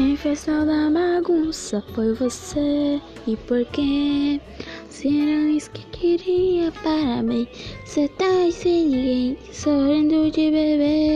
Quem fez toda a bagunça foi você. E por quê? Se não isso que queria, parabéns. Cê tá aí sem ninguém, sorrindo de bebê.